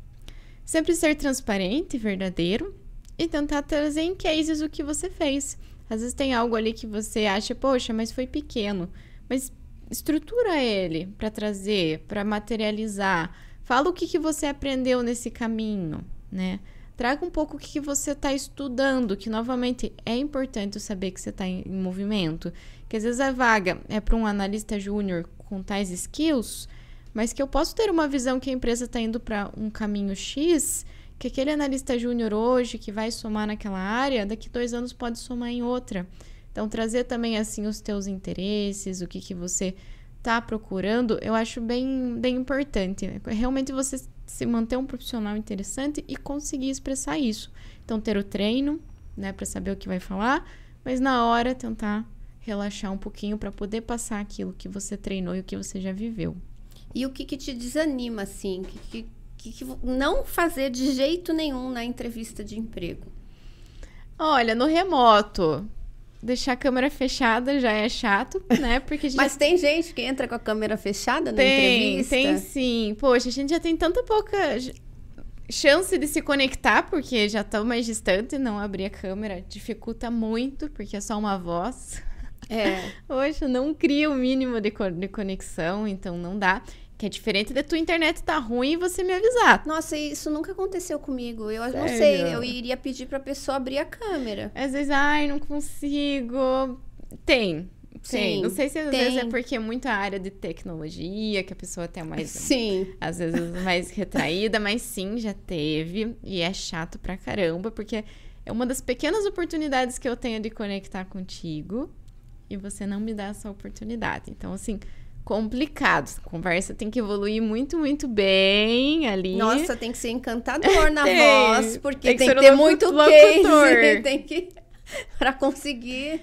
Sempre ser transparente, verdadeiro e tentar trazer em cases o que você fez. Às vezes tem algo ali que você acha, poxa, mas foi pequeno. Mas estrutura ele para trazer, para materializar. Fala o que, que você aprendeu nesse caminho, né? Traga um pouco o que, você está estudando, que novamente é importante saber que você está em, em movimento. Que às vezes a vaga é para um analista júnior com tais skills, mas que eu posso ter uma visão que a empresa está indo para um caminho X, que aquele analista júnior hoje que vai somar naquela área, daqui dois anos pode somar em outra. Então, trazer também assim os teus interesses, o que, que você está procurando, eu acho bem, bem importante. Realmente você se manter um profissional interessante e conseguir expressar isso. Então, ter o treino, né, para saber o que vai falar, mas na hora tentar relaxar um pouquinho para poder passar aquilo que você treinou e o que você já viveu. E o que, que te desanima, assim? Que, que, que, que não fazer de jeito nenhum na entrevista de emprego? Olha, no remoto, deixar a câmera fechada já é chato, né? Porque a gente Mas tem gente que entra com a câmera fechada na tem, entrevista? tem sim. Poxa, a gente já tem tanta pouca chance de se conectar, porque já estão mais distante, não abrir a câmera dificulta muito, porque é só uma voz. É. Poxa, não cria o mínimo de, co- de conexão, então não dá. Que é diferente de tua internet tá ruim e você me avisar. Nossa, isso nunca aconteceu comigo. Eu não Sério? sei, eu iria pedir pra pessoa abrir a câmera. Às vezes, ai, não consigo. Tem. Tem. Sim, não sei se às tem. vezes é porque é muita área de tecnologia, que a pessoa tem mais Sim. às vezes mais retraída, mas sim, já teve. E é chato pra caramba, porque é uma das pequenas oportunidades que eu tenho de conectar contigo e você não me dá essa oportunidade. Então, assim, complicado. A conversa tem que evoluir muito, muito bem ali. Nossa, tem que ser encantador na voz, porque Tem que tem, que ter muito locutor. case. Tem que. Pra conseguir.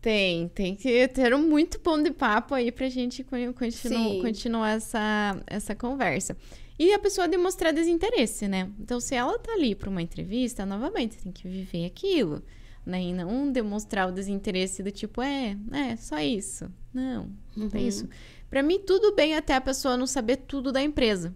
Tem, tem que ter um muito bom de papo aí pra gente con- continu continuar essa, essa conversa. E a pessoa demonstrar desinteresse, né? Então, se ela tá ali pra uma entrevista, novamente, tem que viver aquilo, né? E não demonstrar o desinteresse do tipo, é, é, só isso. Não, não tem Uhum. isso. Pra mim, tudo bem até a pessoa não saber tudo da empresa.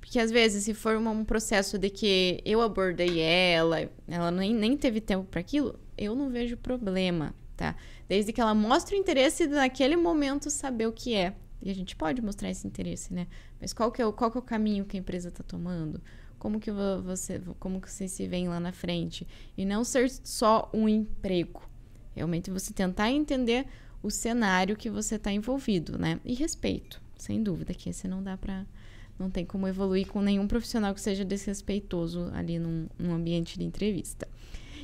Porque às vezes, se for um processo de que eu abordei ela, ela nem, nem teve tempo para aquilo, eu não vejo problema, tá? Desde que ela mostre o interesse naquele momento saber o que é. E a gente pode mostrar esse interesse, né? Mas qual que é o, qual que é o caminho que a empresa está tomando? Como que vo- você, como que você se vê lá na frente? E não ser só um emprego. Realmente você tentar entender o cenário que você está envolvido, né? E respeito, sem dúvida, que esse não dá para não tem como evoluir com nenhum profissional que seja desrespeitoso ali num, num ambiente de entrevista.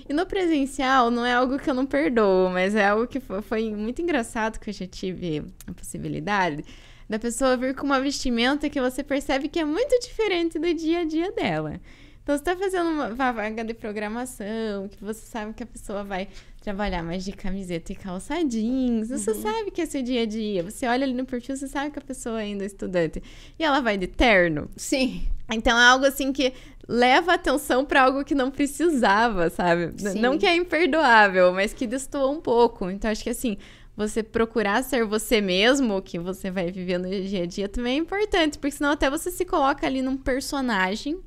E no presencial não é algo que eu não perdoo, mas é algo que foi, foi muito engraçado que eu já tive a possibilidade da pessoa vir com uma vestimenta que você percebe que é muito diferente do dia a dia dela. Então, você está fazendo uma vaga de programação, que você sabe que a pessoa vai trabalhar mais de camiseta e calça jeans. Você sabe que é seu dia a dia. Você olha ali no perfil, você sabe que a pessoa ainda é estudante. E ela vai de terno. Sim. Então é algo assim que leva atenção para algo que não precisava, sabe? Sim. Não que é imperdoável, mas que destoa um pouco. Então acho que assim, você procurar ser você mesmo, o que você vai viver no dia a dia, também é importante, porque senão até você se coloca ali num personagem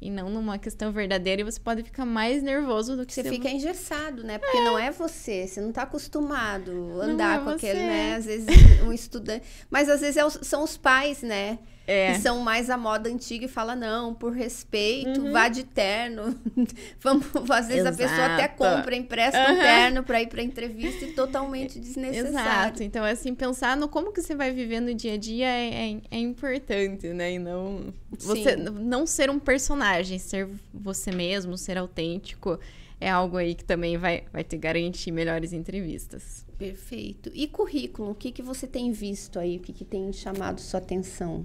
e não numa questão verdadeira, e você pode ficar mais nervoso do que você você fica engessado, né? Porque é. não é você, você não tá acostumado a andar é com aquele, você. né? Às vezes um estudante, mas às vezes é os, são os pais, né? É. Que são mais a moda antiga e fala, não, por respeito, Uhum. vá de terno. Vamos, às vezes a pessoa até Exato. compra, empresta um Uhum. terno para ir para entrevista e totalmente desnecessário. Exato. Então, assim, pensar no como que você vai viver no dia a dia é, é, é importante, né? E não você Sim. não ser um personagem, ser você mesmo, ser autêntico, é algo aí que também vai, vai te garantir melhores entrevistas. Perfeito. E currículo, o que, que você tem visto aí? O que, que tem chamado sua atenção?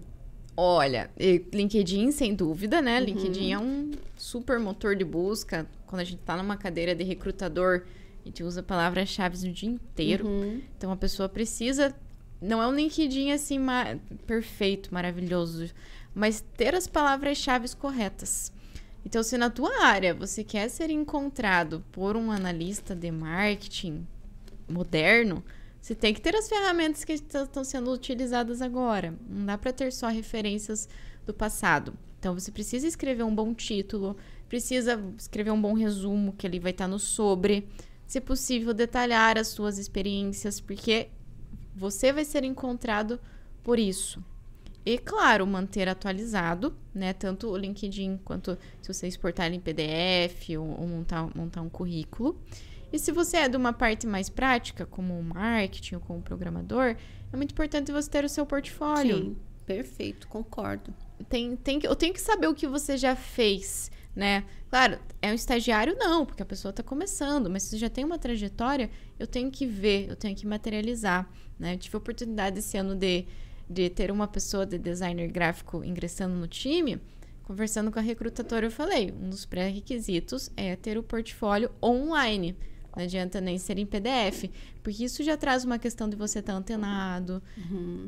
Olha, LinkedIn, sem dúvida, né? LinkedIn é um super motor de busca. Quando a gente tá numa cadeira de recrutador, a gente usa palavras-chave o dia inteiro. Uhum. Então a pessoa precisa. Não é um LinkedIn assim ma- perfeito, maravilhoso, mas ter as palavras-chave corretas. Então, se na tua área você quer ser encontrado por um analista de marketing moderno, você tem que ter as ferramentas que estão sendo utilizadas agora. Não dá para ter só referências do passado. Então, você precisa escrever um bom título, precisa escrever um bom resumo que ele vai estar no sobre. Se possível, detalhar as suas experiências, porque você vai ser encontrado por isso. E, claro, manter atualizado, né? Tanto o LinkedIn quanto se você exportar em PDF ou, ou montar, montar um currículo. E se você é de uma parte mais prática, como o marketing ou como programador, é muito importante você ter o seu portfólio. Sim, perfeito, concordo. Tem, tem eu tenho que saber o que você já fez, né? Claro, é um estagiário, não, porque a pessoa está começando, mas se você já tem uma trajetória, eu tenho que ver, eu tenho que materializar, né? Eu tive a oportunidade esse ano de, de ter uma pessoa de designer gráfico ingressando no time, conversando com a recrutadora, eu falei, um dos pré-requisitos é ter o portfólio online. Não adianta nem ser em PDF, porque isso já traz uma questão de você estar antenado,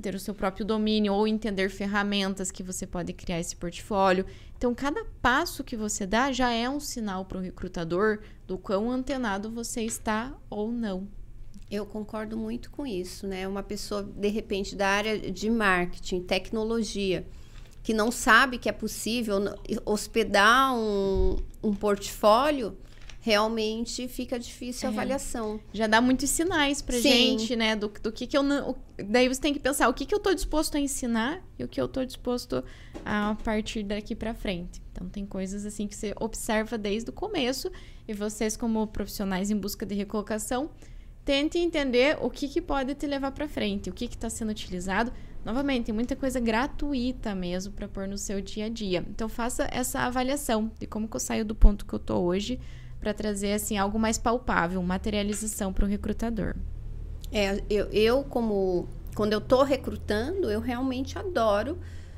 ter o seu próprio domínio ou entender ferramentas que você pode criar esse portfólio. Então, cada passo que você dá já é um sinal para o recrutador do quão antenado você está ou não. Eu concordo muito com isso, né? Uma pessoa, de repente, da área de marketing, tecnologia, que não sabe que é possível hospedar um, um portfólio, realmente fica difícil a É. avaliação. Já dá muitos sinais pra Sim. gente, né? Do, do que, que eu não. Daí você tem que pensar o que, que eu tô disposto a ensinar e o que eu tô disposto a partir daqui pra frente. Então tem coisas assim que você observa desde o começo e vocês, como profissionais em busca de recolocação, tente entender o que, que pode te levar pra frente, o que está sendo utilizado. Novamente, tem muita coisa gratuita mesmo para pôr no seu dia a dia. Então faça essa avaliação de como que eu saio do ponto que eu tô hoje para trazer assim algo mais palpável, materialização para o recrutador. É, eu, eu como quando eu tô recrutando, eu realmente adoro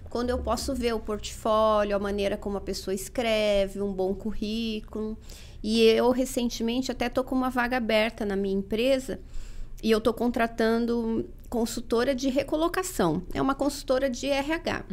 quando eu posso ver o portfólio, a maneira como a pessoa escreve, um bom currículo. E eu recentemente até tô com uma vaga aberta na minha empresa e eu tô contratando consultora de recolocação. É uma consultora de RH.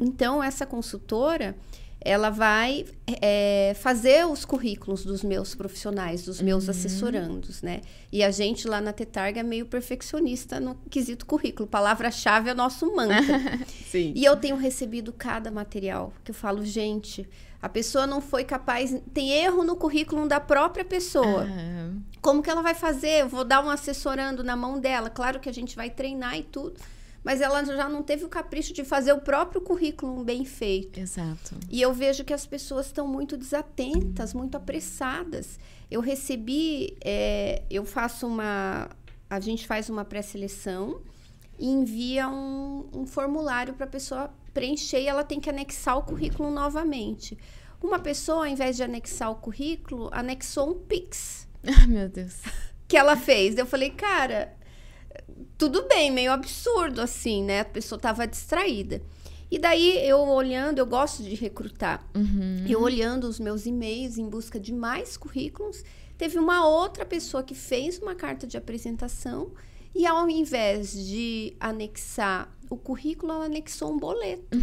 Então essa consultora ela vai é, fazer os currículos dos meus profissionais, dos meus assessorandos, né? E a gente lá na Tetarga é meio perfeccionista no quesito currículo. Palavra-chave é nosso mantra. Sim. E eu tenho recebido cada material que eu falo, gente, a pessoa não foi capaz, tem erro no currículo da própria pessoa. Ah, Como que ela vai fazer? Eu vou dar um assessorando na mão dela. Claro que a gente vai treinar e tudo, mas ela já não teve o capricho de fazer o próprio currículo bem feito. exato. E eu vejo que as pessoas estão muito desatentas, muito apressadas. Eu recebi, é, eu faço uma, a gente faz uma pré-seleção e envia um, um formulário para a pessoa preencher e ela tem que anexar o currículo novamente. Uma pessoa, ao invés de anexar o currículo, anexou um Pix Ah, meu Deus. que ela fez. Eu falei, cara, tudo bem, meio absurdo assim, né? A pessoa tava distraída. E daí eu olhando, eu gosto de recrutar. Uhum. Eu olhando os meus e-mails em busca de mais currículos, teve uma outra pessoa que fez uma carta de apresentação e ao invés de anexar o currículo, ela anexou um boleto.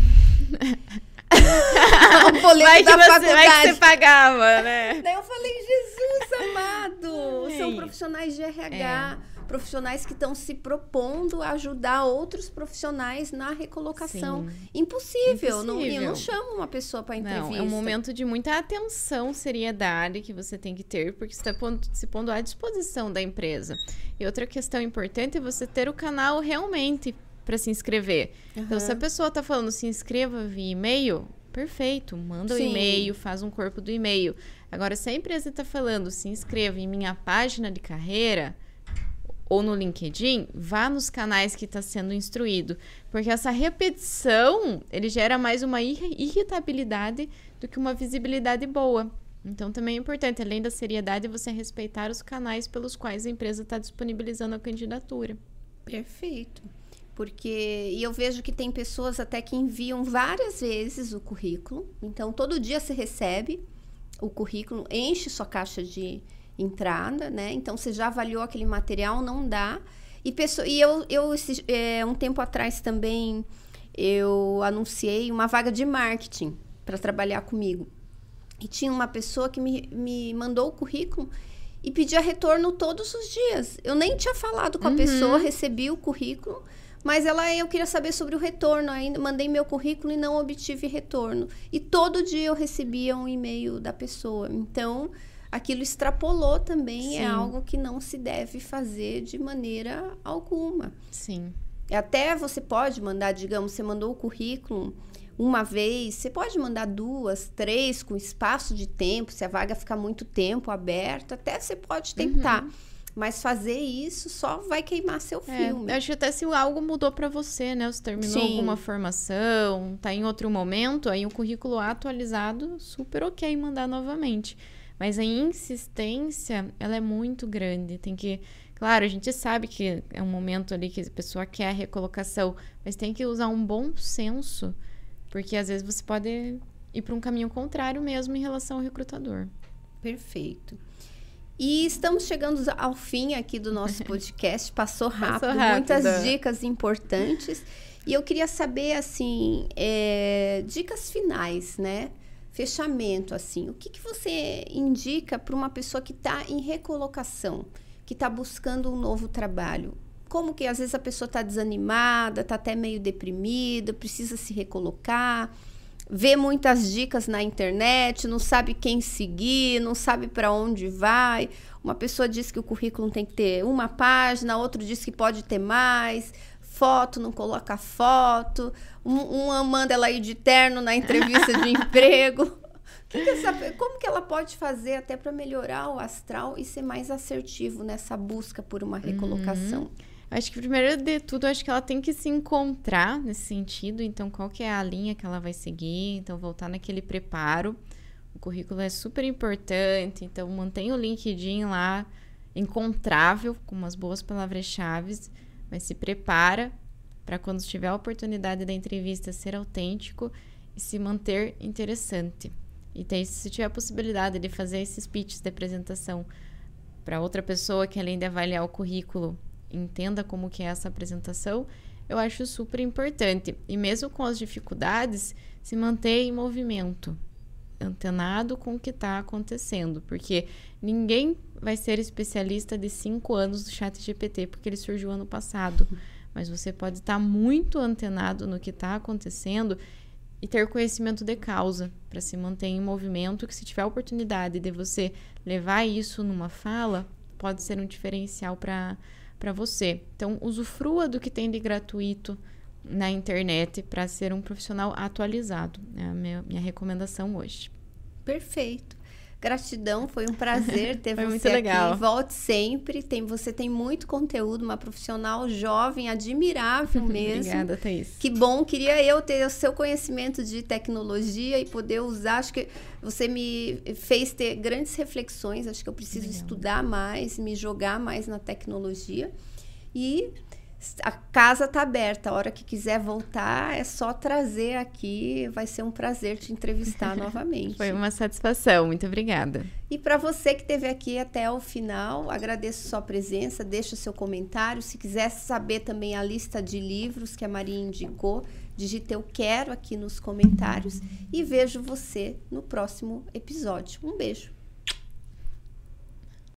um boleto Vai da você, faculdade. vai que você pagava, né? Daí eu falei, Jesus amado, são Ai. profissionais de RH. Profissionais que estão se propondo a ajudar outros profissionais na recolocação. Impossível. Impossível. Não, eu não chamo uma pessoa para entrevista. Não, é um momento de muita atenção, seriedade que você tem que ter, porque você está se pondo à disposição da empresa. E outra questão importante é você ter o canal realmente para se inscrever. Uhum. Então, se a pessoa está falando se inscreva via e-mail, perfeito, manda o e-mail, faz um corpo do e-mail. Agora, se a empresa está falando se inscreva em minha página de carreira ou no LinkedIn, vá nos canais que está sendo instruído, porque essa repetição ele gera mais uma irritabilidade do que uma visibilidade boa. Então, também é importante, além da seriedade, você respeitar os canais pelos quais a empresa está disponibilizando a candidatura. Perfeito porque e eu vejo que tem pessoas até que enviam várias vezes o currículo. Então todo dia você recebe o currículo, enche sua caixa de entrada, né? Então você já avaliou aquele material, não dá. E, pessoa, e eu, eu esse, é, um tempo atrás também eu anunciei uma vaga de marketing para trabalhar comigo. E tinha uma pessoa que me, me mandou o currículo e pedia retorno todos os dias. Eu nem tinha falado com a uhum. pessoa, recebi o currículo. Mas ela, eu queria saber sobre o retorno. Ainda mandei meu currículo e não obtive retorno. E todo dia eu recebia um e-mail da pessoa. Então, aquilo extrapolou também. É Sim. É algo que não se deve fazer de maneira alguma. Sim. Até você pode mandar, digamos, você mandou o currículo uma vez, você pode mandar duas, três, com espaço de tempo, se a vaga ficar muito tempo aberta, até você pode tentar. Uhum. Mas fazer isso só vai queimar seu é, filme. Eu acho que até se algo mudou para você, né? Você terminou Sim. alguma formação, tá em outro momento, aí um currículo atualizado, super ok mandar novamente. Mas a insistência, ela é muito grande. Tem que. Claro, a gente sabe que é um momento ali que a pessoa quer a recolocação, mas tem que usar um bom senso, porque às vezes você pode ir para um caminho contrário mesmo em relação ao recrutador. Perfeito. E estamos chegando ao fim aqui do nosso podcast. Passou rápido, Passou rápido. muitas dicas importantes. E eu queria saber, assim, é, dicas finais, né? Fechamento, assim. O que, que você indica para uma pessoa que está em recolocação, que está buscando um novo trabalho? Como que às vezes a pessoa está desanimada, está até meio deprimida, precisa se recolocar vê muitas dicas na internet, não sabe quem seguir, não sabe para onde vai. Uma pessoa diz que o currículo tem que ter uma página, outro diz que pode ter mais. Foto, não coloca foto. Um, uma manda ela ir de terno na entrevista de emprego. Que que essa, como que ela pode fazer até para melhorar o astral e ser mais assertivo nessa busca por uma recolocação? Uhum. Acho que primeiro de tudo, acho que ela tem que se encontrar nesse sentido. Então, qual que é a linha que ela vai seguir? Então, voltar naquele preparo. O currículo é super importante. Então, mantenha o LinkedIn lá encontrável, com umas boas palavras-chave, mas se prepara para quando tiver a oportunidade da entrevista ser autêntico e se manter interessante. E tem, se tiver a possibilidade de fazer esses pitches de apresentação para outra pessoa que além de avaliar o currículo entenda como que é essa apresentação, eu acho super importante. E mesmo com as dificuldades, se manter em movimento, antenado com o que está acontecendo, porque ninguém vai ser especialista de cinco anos do chat GPT, porque ele surgiu ano passado. Mas você pode estar tá muito antenado no que está acontecendo e ter conhecimento de causa para se manter em movimento, que se tiver a oportunidade de você levar isso numa fala, pode ser um diferencial para para você. Então, usufrua do que tem de gratuito na internet para ser um profissional atualizado. É a minha, minha recomendação hoje. Perfeito. Gratidão, foi um prazer ter foi você muito legal. aqui. Volte sempre. Tem, você tem muito conteúdo, uma profissional jovem, admirável mesmo. Obrigada, Thaís. Que bom, queria eu ter o seu conhecimento de tecnologia e poder usar. Acho que você me fez ter grandes reflexões. Acho que eu preciso legal. estudar mais, me jogar mais na tecnologia. E a casa está aberta. A hora que quiser voltar, é só trazer aqui. Vai ser um prazer te entrevistar novamente. Foi uma satisfação. Muito obrigada. E para você que esteve aqui até o final, agradeço sua presença. Deixa o seu comentário. Se quiser saber também a lista de livros que a Maria indicou, digite eu quero aqui nos comentários. E vejo você no próximo episódio. Um beijo.